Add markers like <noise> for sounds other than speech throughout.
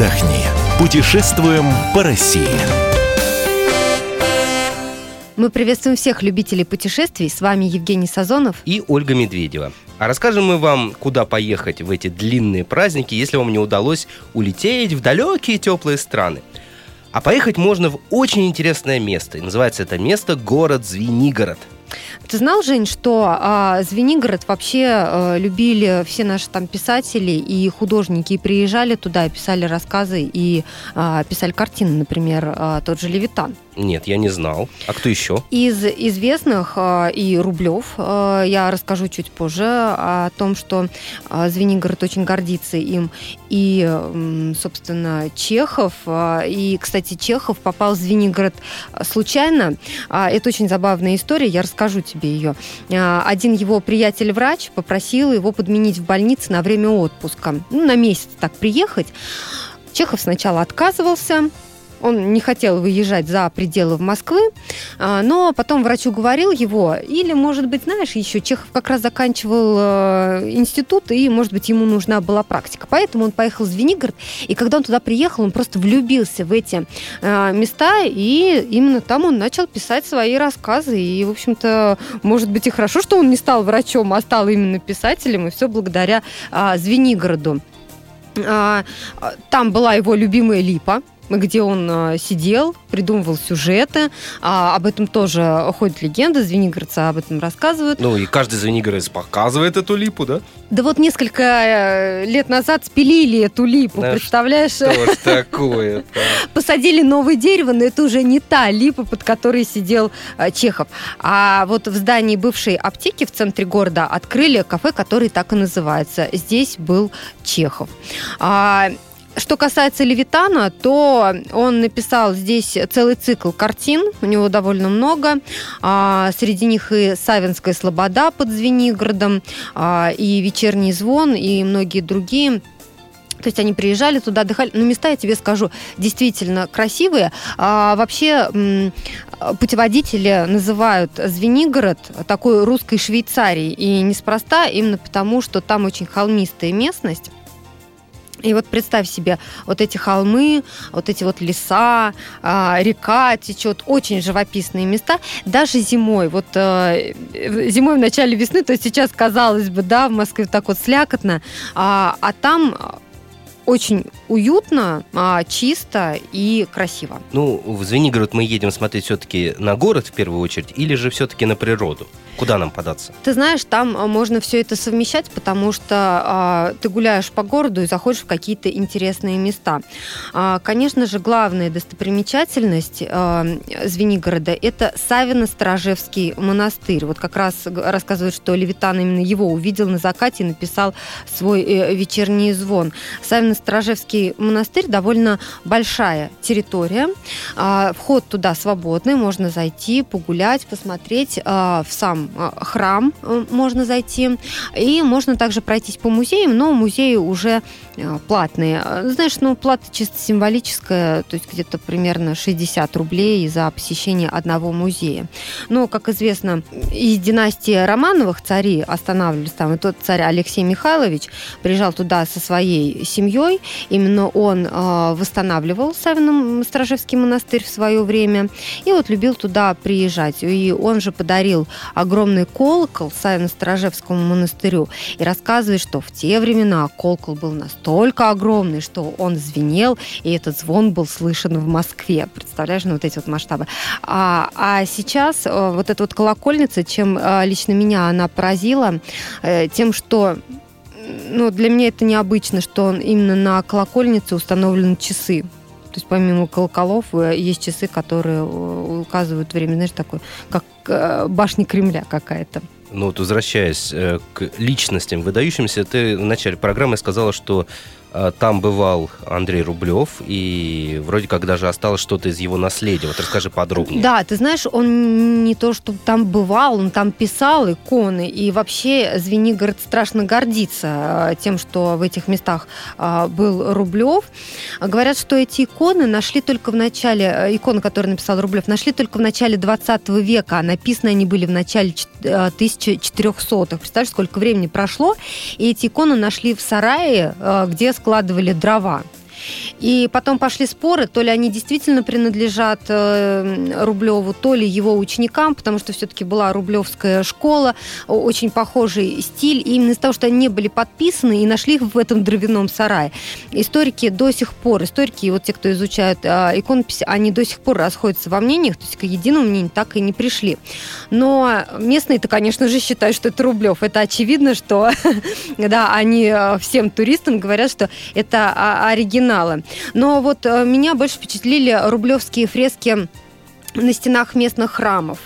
отдохни. Путешествуем по России. Мы приветствуем всех любителей путешествий. С вами Евгений Сазонов и Ольга Медведева. А расскажем мы вам, куда поехать в эти длинные праздники, если вам не удалось улететь в далекие теплые страны. А поехать можно в очень интересное место. И называется это место город Звенигород – ты знал, Жень, что а, Звенигород вообще а, любили все наши там писатели и художники, и приезжали туда, писали рассказы, и а, писали картины, например, а, тот же Левитан. Нет, я не знал. А кто еще? Из известных а, и Рублев а, я расскажу чуть позже о том, что а, Звенигород очень гордится им. И, собственно, Чехов. И, кстати, Чехов попал в Звенигород случайно. Это очень забавная история, я расскажу тебе ее. Один его приятель-врач попросил его подменить в больнице на время отпуска. Ну, на месяц так приехать. Чехов сначала отказывался, он не хотел выезжать за пределы Москвы, а, но потом врач уговорил его, или, может быть, знаешь, еще Чехов как раз заканчивал э, институт, и, может быть, ему нужна была практика. Поэтому он поехал в Звенигород, и когда он туда приехал, он просто влюбился в эти э, места, и именно там он начал писать свои рассказы. И, в общем-то, может быть, и хорошо, что он не стал врачом, а стал именно писателем, и все благодаря а, Звенигороду. А, там была его любимая липа, где он а, сидел, придумывал сюжеты. А, об этом тоже ходит легенда, звенигородцы об этом рассказывают. Ну и каждый звенигородец показывает эту липу, да? Да вот несколько э, лет назад спилили эту липу, да представляешь? Что ж такое <laughs> Посадили новое дерево, но это уже не та липа, под которой сидел э, Чехов. А вот в здании бывшей аптеки в центре города открыли кафе, который так и называется. Здесь был Чехов. А, что касается Левитана, то он написал здесь целый цикл картин, у него довольно много. А, среди них и «Савинская слобода» под Звенигородом, а, и «Вечерний звон», и многие другие. То есть они приезжали туда, отдыхали. Но места, я тебе скажу, действительно красивые. А, вообще путеводители называют Звенигород такой русской Швейцарией. И неспроста, именно потому, что там очень холмистая местность. И вот представь себе вот эти холмы, вот эти вот леса, а, река течет, очень живописные места. Даже зимой, вот э, зимой в начале весны, то есть сейчас казалось бы, да, в Москве так вот слякотно, а, а там очень уютно, а, чисто и красиво. Ну, в Звенигород мы едем смотреть все-таки на город в первую очередь, или же все-таки на природу? Куда нам податься? Ты знаешь, там а, можно все это совмещать, потому что а, ты гуляешь по городу и заходишь в какие-то интересные места. А, конечно же, главная достопримечательность а, Звенигорода – это Савино-Сторожевский монастырь. Вот как раз рассказывают, что Левитан именно его увидел на закате и написал свой э, вечерний звон. Савино-Сторожевский монастырь довольно большая территория. А, вход туда свободный, можно зайти, погулять, посмотреть а, в сам Э, храм э, можно зайти. И можно также пройтись по музеям, но музеи уже э, платные. Знаешь, ну, плата чисто символическая, то есть где-то примерно 60 рублей за посещение одного музея. Но, как известно, из династии Романовых цари останавливались там, и тот царь Алексей Михайлович приезжал туда со своей семьей. Именно он э, восстанавливал Савино-Стражевский монастырь в свое время. И вот любил туда приезжать. И он же подарил огромный колокол Савино-Сторожевскому монастырю и рассказывает, что в те времена колокол был настолько огромный, что он звенел, и этот звон был слышен в Москве. Представляешь, ну вот эти вот масштабы. А, а сейчас э, вот эта вот колокольница, чем э, лично меня она поразила, э, тем, что ну, для меня это необычно, что он именно на колокольнице установлены часы. То есть помимо колоколов э, есть часы, которые э, указывают время, знаешь, такой, как э, башня Кремля какая-то. Ну вот возвращаясь к личностям выдающимся, ты в начале программы сказала, что там бывал Андрей Рублев, и вроде как даже осталось что-то из его наследия. Вот расскажи подробнее. Да, ты знаешь, он не то, что там бывал, он там писал иконы, и вообще Звенигород страшно гордится э, тем, что в этих местах э, был Рублев. Говорят, что эти иконы нашли только в начале, иконы, которые написал Рублев, нашли только в начале 20 века, а написаны они были в начале 1400-х. Представляешь, сколько времени прошло, и эти иконы нашли в сарае, где складывали дрова. И потом пошли споры, то ли они действительно принадлежат э, Рублеву, то ли его ученикам, потому что все-таки была Рублевская школа, очень похожий стиль. И именно из-за того, что они не были подписаны и нашли их в этом дровяном сарае. Историки до сих пор, историки, вот те, кто изучают э, иконопись, они до сих пор расходятся во мнениях, то есть к единому мнению так и не пришли. Но местные-то, конечно же, считают, что это Рублев. Это очевидно, что <laughs> да, они э, всем туристам говорят, что это а, оригиналы. Но вот э, меня больше впечатлили рублевские фрески на стенах местных храмов.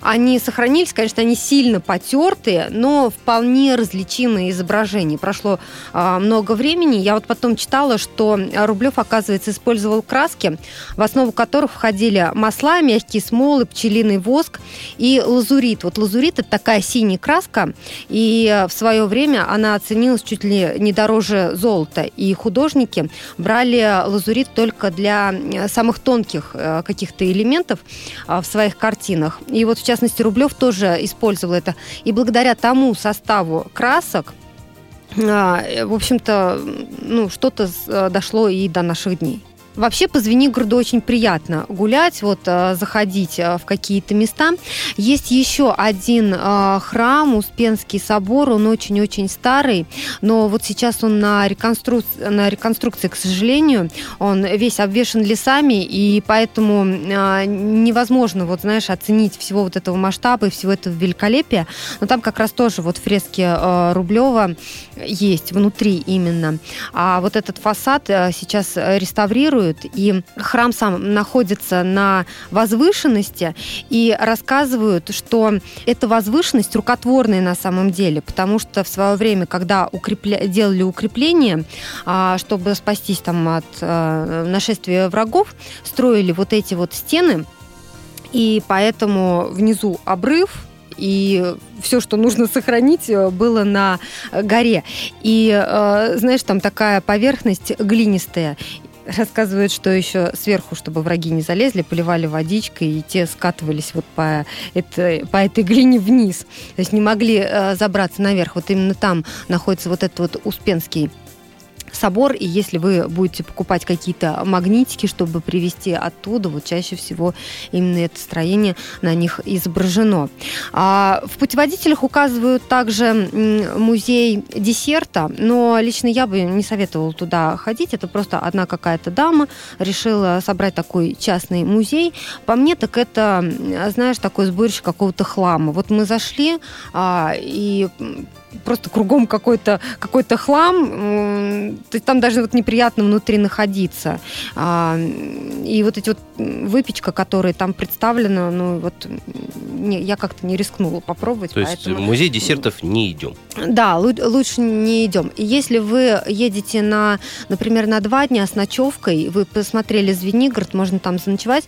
Они сохранились, конечно, они сильно потертые, но вполне различимые изображения. Прошло а, много времени. Я вот потом читала, что Рублев, оказывается, использовал краски, в основу которых входили масла, мягкие смолы, пчелиный воск и лазурит. Вот лазурит – это такая синяя краска, и в свое время она оценилась чуть ли не дороже золота. И художники брали лазурит только для самых тонких э, каких-то элементов а, в своих картинах. И вот, в частности, Рублев тоже использовал это. И благодаря тому составу красок, а, в общем-то, ну, что-то э, дошло и до наших дней. Вообще по Звенигороду очень приятно гулять, вот э, заходить э, в какие-то места. Есть еще один э, храм, Успенский собор, он очень-очень старый, но вот сейчас он на, реконстру... на реконструкции, к сожалению, он весь обвешен лесами, и поэтому невозможно, вот знаешь, оценить всего вот этого масштаба и всего этого великолепия. Но там как раз тоже вот фрески Рублева есть внутри именно. А вот этот фасад сейчас реставрируют, реставрируют, и храм сам находится на возвышенности, и рассказывают, что эта возвышенность рукотворная на самом деле, потому что в свое время, когда укрепля... делали укрепления, а, чтобы спастись там от э, нашествия врагов, строили вот эти вот стены, и поэтому внизу обрыв, и все, что нужно сохранить, э, было на горе. И, э, знаешь, там такая поверхность глинистая, рассказывают, что еще сверху, чтобы враги не залезли, поливали водичкой, и те скатывались вот по этой, по этой глине вниз. То есть не могли э, забраться наверх. Вот именно там находится вот этот вот Успенский собор, и если вы будете покупать какие-то магнитики, чтобы привезти оттуда, вот чаще всего именно это строение на них изображено. А в путеводителях указывают также музей десерта, но лично я бы не советовала туда ходить, это просто одна какая-то дама решила собрать такой частный музей. По мне, так это, знаешь, такой сборище какого-то хлама. Вот мы зашли, а, и просто кругом какой-то какой хлам, то есть там даже вот неприятно внутри находиться. А, и вот эти вот выпечка, которая там представлена, ну вот не, я как-то не рискнула попробовать. То есть поэтому... музей десертов не идем? Да, лучше не идем. И если вы едете на, например, на два дня с ночевкой, вы посмотрели Звенигород, можно там заночевать,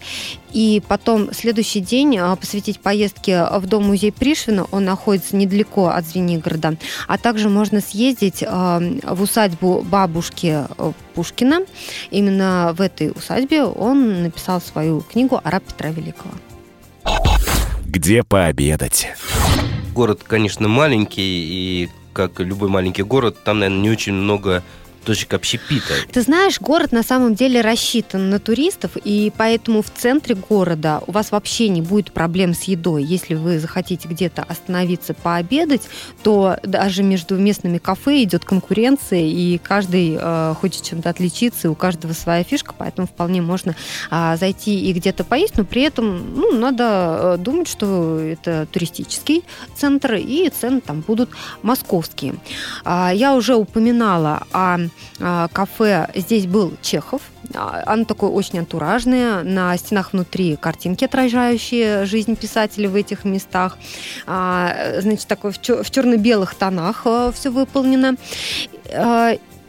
и потом следующий день а, посвятить поездке в дом-музей Пришвина, он находится недалеко от Звенигорода, а также можно съездить а, в усадьбу бабушки э, Пушкина. Именно в этой усадьбе он написал свою книгу «Араб Петра Великого». Где пообедать? Город, конечно, маленький, и как любой маленький город, там, наверное, не очень много точек общепита. Ты знаешь, город на самом деле рассчитан на туристов, и поэтому в центре города у вас вообще не будет проблем с едой. Если вы захотите где-то остановиться пообедать, то даже между местными кафе идет конкуренция, и каждый э, хочет чем-то отличиться, и у каждого своя фишка, поэтому вполне можно э, зайти и где-то поесть, но при этом ну, надо э, думать, что это туристический центр, и цены там будут московские. Э, я уже упоминала о кафе здесь был Чехов. А, оно такое очень антуражное. На стенах внутри картинки, отражающие жизнь писателя в этих местах. А, значит, такое в черно-белых тонах все выполнено.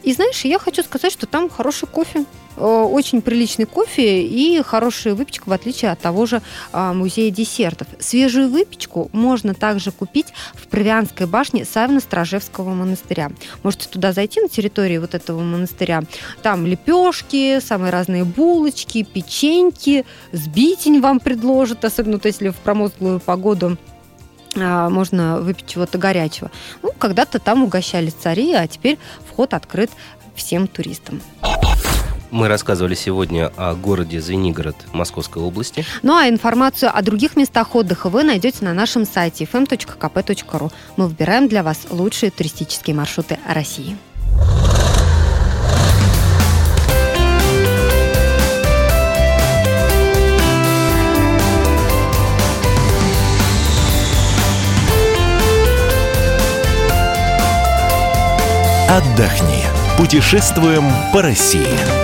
И знаешь, я хочу сказать, что там хороший кофе. Э, очень приличный кофе и хорошая выпечка, в отличие от того же а, музея десертов. Свежую выпечку можно также купить в Провианской башне Савино-Стражевского монастыря. Можете туда зайти на территории вот этого монастыря. Там лепешки, самые разные булочки, печеньки, сбитень вам предложат, особенно то, если в промозглую погоду а, можно выпить чего-то горячего. Ну, когда-то там угощали цари, а теперь вход открыт всем туристам. Мы рассказывали сегодня о городе Звенигород Московской области. Ну а информацию о других местах отдыха вы найдете на нашем сайте fm.kp.ru. Мы выбираем для вас лучшие туристические маршруты России. Отдохни. Путешествуем по России.